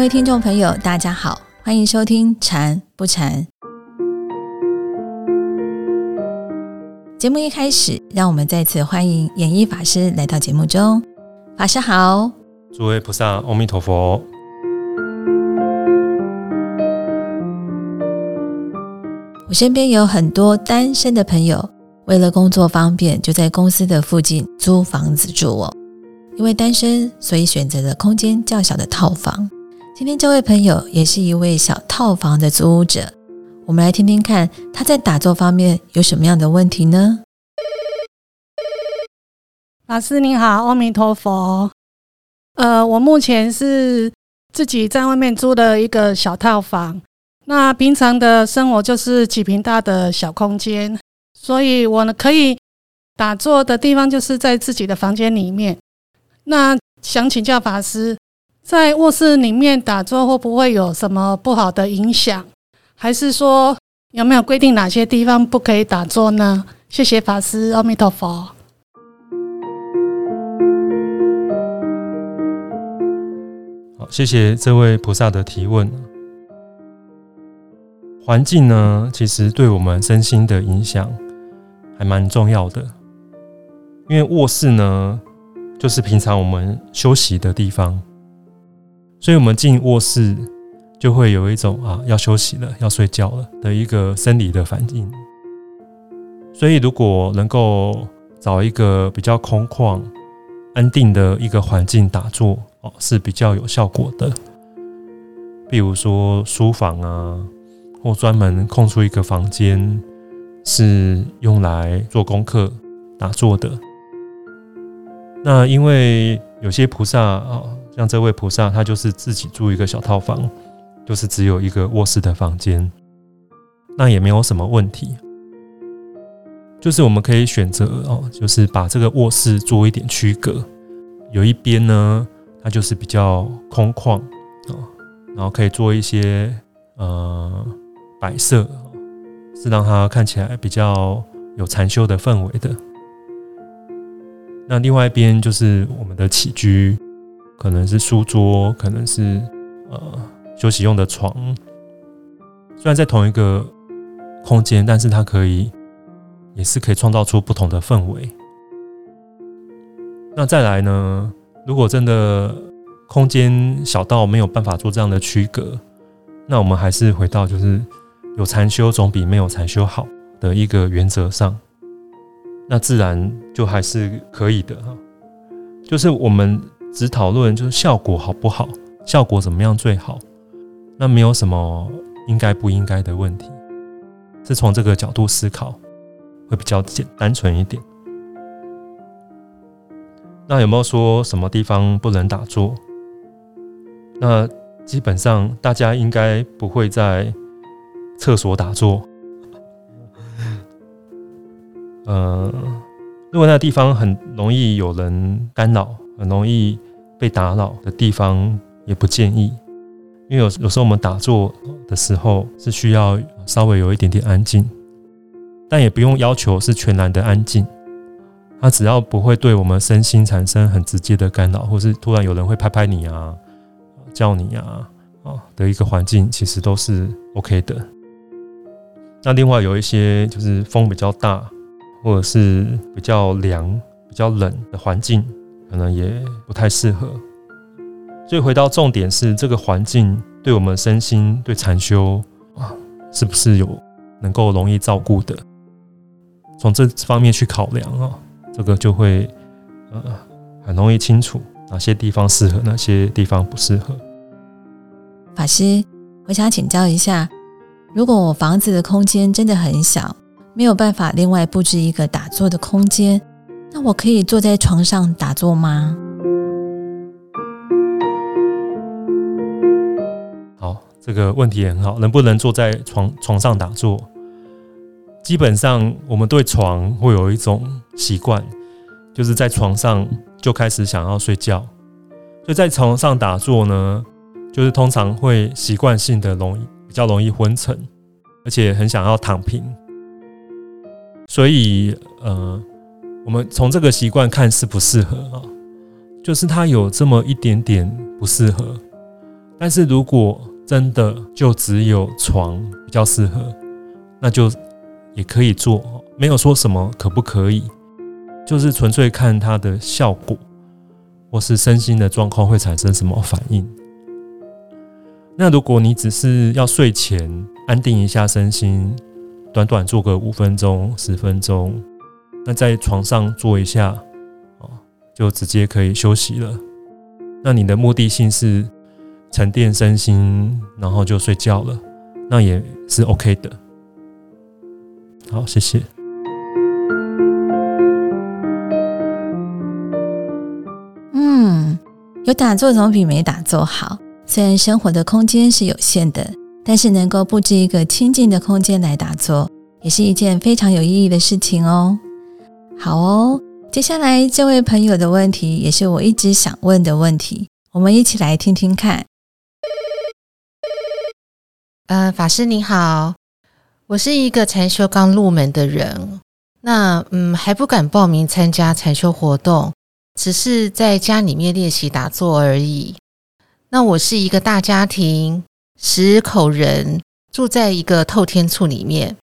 位听众朋友，大家好，欢迎收听《禅不禅》节目。一开始，让我们再次欢迎演艺法师来到节目中。法师好，诸位菩萨，阿弥陀佛。我身边有很多单身的朋友，为了工作方便，就在公司的附近租房子住哦。因为单身，所以选择了空间较小的套房。今天这位朋友也是一位小套房的租屋者，我们来听听看他在打坐方面有什么样的问题呢？法师您好，阿弥陀佛。呃，我目前是自己在外面租的一个小套房，那平常的生活就是几平大的小空间，所以我呢可以打坐的地方就是在自己的房间里面。那想请教法师。在卧室里面打坐会不会有什么不好的影响？还是说有没有规定哪些地方不可以打坐呢？谢谢法师，阿弥陀佛。好，谢谢这位菩萨的提问。环境呢，其实对我们身心的影响还蛮重要的，因为卧室呢，就是平常我们休息的地方。所以，我们进卧室就会有一种啊，要休息了，要睡觉了的一个生理的反应。所以，如果能够找一个比较空旷、安定的一个环境打坐哦，是比较有效果的。比如说书房啊，或专门空出一个房间，是用来做功课、打坐的。那因为有些菩萨啊。像这位菩萨，他就是自己住一个小套房，就是只有一个卧室的房间，那也没有什么问题。就是我们可以选择哦，就是把这个卧室做一点区隔，有一边呢，它就是比较空旷啊，然后可以做一些呃摆设，是让它看起来比较有禅修的氛围的。那另外一边就是我们的起居。可能是书桌，可能是呃休息用的床。虽然在同一个空间，但是它可以也是可以创造出不同的氛围。那再来呢？如果真的空间小到没有办法做这样的区隔，那我们还是回到就是有禅修总比没有禅修好的一个原则上。那自然就还是可以的哈。就是我们。只讨论就是效果好不好，效果怎么样最好，那没有什么应该不应该的问题，是从这个角度思考会比较简单纯一点。那有没有说什么地方不能打坐？那基本上大家应该不会在厕所打坐。呃，如果那地方很容易有人干扰。很容易被打扰的地方也不建议，因为有有时候我们打坐的时候是需要稍微有一点点安静，但也不用要求是全然的安静，它只要不会对我们身心产生很直接的干扰，或是突然有人会拍拍你啊、叫你啊啊的一个环境，其实都是 OK 的。那另外有一些就是风比较大，或者是比较凉、比较冷的环境。可能也不太适合，所以回到重点是这个环境对我们身心对禅修啊，是不是有能够容易照顾的？从这方面去考量啊，这个就会呃很容易清楚哪些地方适合，哪些地方不适合。法师，我想请教一下，如果我房子的空间真的很小，没有办法另外布置一个打坐的空间。那我可以坐在床上打坐吗？好，这个问题也很好。能不能坐在床床上打坐？基本上，我们对床会有一种习惯，就是在床上就开始想要睡觉。所以在床上打坐呢，就是通常会习惯性的容易比较容易昏沉，而且很想要躺平。所以，呃。我们从这个习惯看适不适合啊？就是它有这么一点点不适合，但是如果真的就只有床比较适合，那就也可以做，没有说什么可不可以，就是纯粹看它的效果，或是身心的状况会产生什么反应。那如果你只是要睡前安定一下身心，短短做个五分钟、十分钟，那在床上坐一下，哦，就直接可以休息了。那你的目的性是？沉淀身心，然后就睡觉了，那也是 OK 的。好，谢谢。嗯，有打坐总比没打坐好。虽然生活的空间是有限的，但是能够布置一个清静的空间来打坐，也是一件非常有意义的事情哦。好哦，接下来这位朋友的问题，也是我一直想问的问题，我们一起来听听看。呃，法师你好，我是一个禅修刚入门的人，那嗯还不敢报名参加禅修活动，只是在家里面练习打坐而已。那我是一个大家庭，十口人住在一个透天处里面，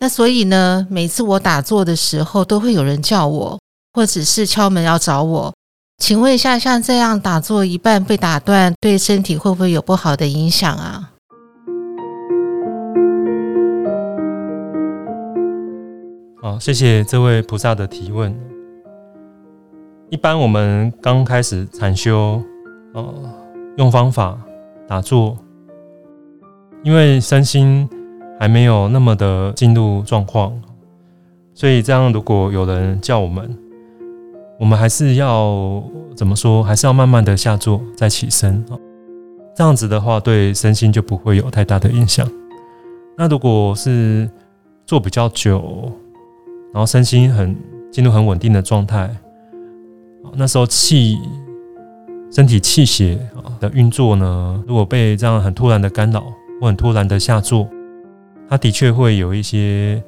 那所以呢，每次我打坐的时候，都会有人叫我，或者是敲门要找我。请问一下，像这样打坐一半被打断，对身体会不会有不好的影响啊？好，谢谢这位菩萨的提问。一般我们刚开始禅修，呃，用方法打坐，因为身心还没有那么的进入状况，所以这样如果有人叫我们，我们还是要怎么说？还是要慢慢的下坐再起身啊。这样子的话，对身心就不会有太大的影响。那如果是坐比较久，然后身心很进入很稳定的状态，那时候气身体气血的运作呢，如果被这样很突然的干扰或很突然的下坐，它的确会有一些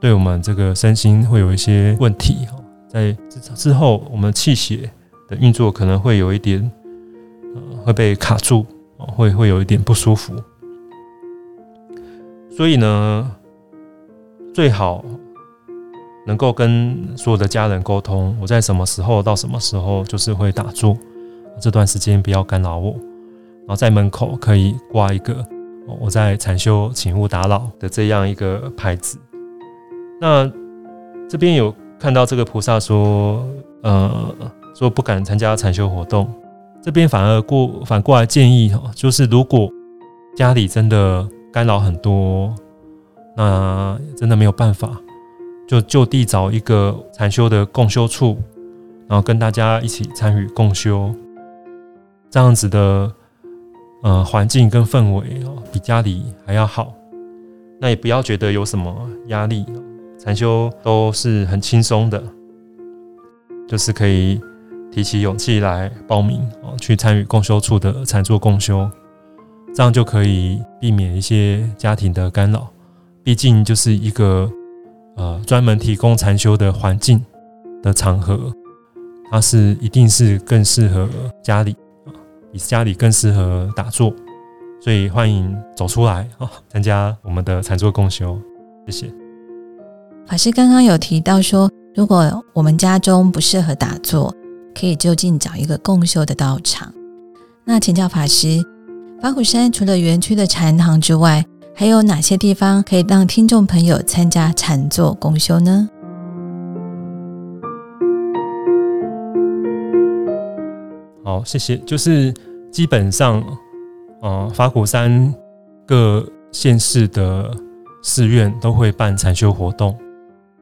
对我们这个身心会有一些问题哈。在之后，我们气血的运作可能会有一点呃会被卡住，会会有一点不舒服。所以呢，最好。能够跟所有的家人沟通，我在什么时候到什么时候就是会打坐，这段时间不要干扰我。然后在门口可以挂一个“我在禅修，请勿打扰”的这样一个牌子。那这边有看到这个菩萨说，呃，说不敢参加禅修活动，这边反而过反过来建议哈，就是如果家里真的干扰很多，那真的没有办法。就就地找一个禅修的共修处，然后跟大家一起参与共修，这样子的呃环境跟氛围哦，比家里还要好。那也不要觉得有什么压力，禅修都是很轻松的，就是可以提起勇气来报名哦，去参与共修处的禅坐共修，这样就可以避免一些家庭的干扰。毕竟就是一个。呃，专门提供禅修的环境的场合，它是一定是更适合家里，比家里更适合打坐，所以欢迎走出来啊，参加我们的禅坐共修。谢谢。法师刚刚有提到说，如果我们家中不适合打坐，可以就近找一个共修的道场。那请教法师，法鼓山除了园区的禅堂之外，还有哪些地方可以让听众朋友参加禅坐共修呢？好，谢谢。就是基本上，呃，法鼓山各县市的寺院都会办禅修活动。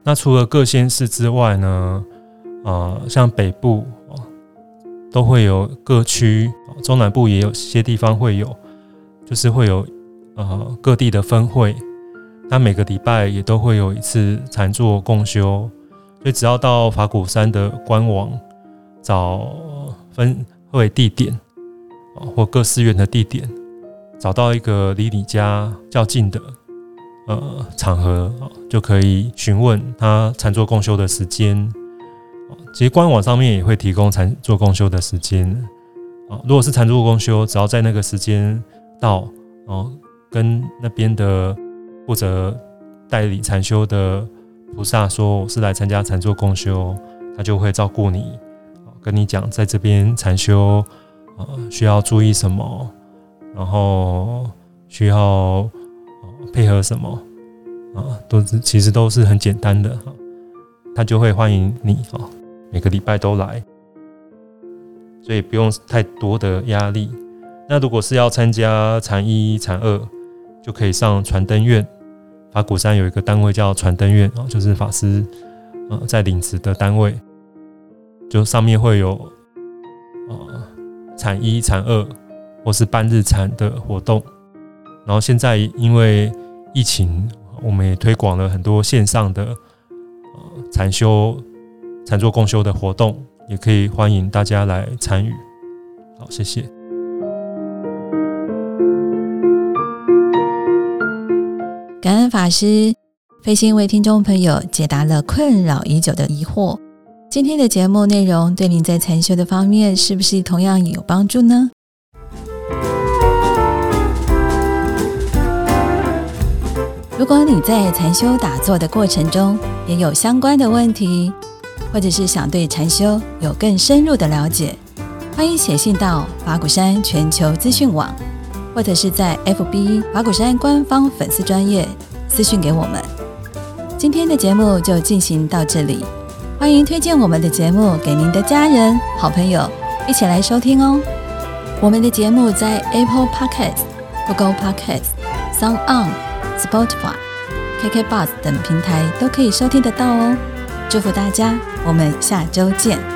那除了各县市之外呢，呃，像北部都会有各区，中南部也有些地方会有，就是会有。呃，各地的分会，那每个礼拜也都会有一次禅坐共修，所以只要到法鼓山的官网找分会地点，或各寺院的地点，找到一个离你家较近的呃场合，就可以询问他禅坐共修的时间。其实官网上面也会提供禅坐共修的时间，啊，如果是禅坐共修，只要在那个时间到，哦，跟那边的负责代理禅修的菩萨说我是来参加禅坐共修，他就会照顾你，跟你讲在这边禅修，呃，需要注意什么，然后需要配合什么，啊，都是其实都是很简单的哈，他就会欢迎你啊，每个礼拜都来。所以不用太多的压力。那如果是要参加禅一、禅二，就可以上传灯院。法鼓山有一个单位叫传灯院啊，就是法师呃在领职的单位，就上面会有呃禅一、禅二或是半日禅的活动。然后现在因为疫情，我们也推广了很多线上的呃禅修、禅坐共修的活动。也可以欢迎大家来参与。好，谢谢。感恩法师费心为听众朋友解答了困扰已久的疑惑。今天的节目内容对您在禅修的方面是不是同样有帮助呢？如果你在禅修打坐的过程中也有相关的问题，或者是想对禅修有更深入的了解，欢迎写信到法鼓山全球资讯网，或者是在 FB 法鼓山官方粉丝专业私讯给我们。今天的节目就进行到这里，欢迎推荐我们的节目给您的家人、好朋友一起来收听哦。我们的节目在 Apple Podcast、Google Podcast、Sound On、Spotify、KK Bus 等平台都可以收听得到哦。祝福大家，我们下周见。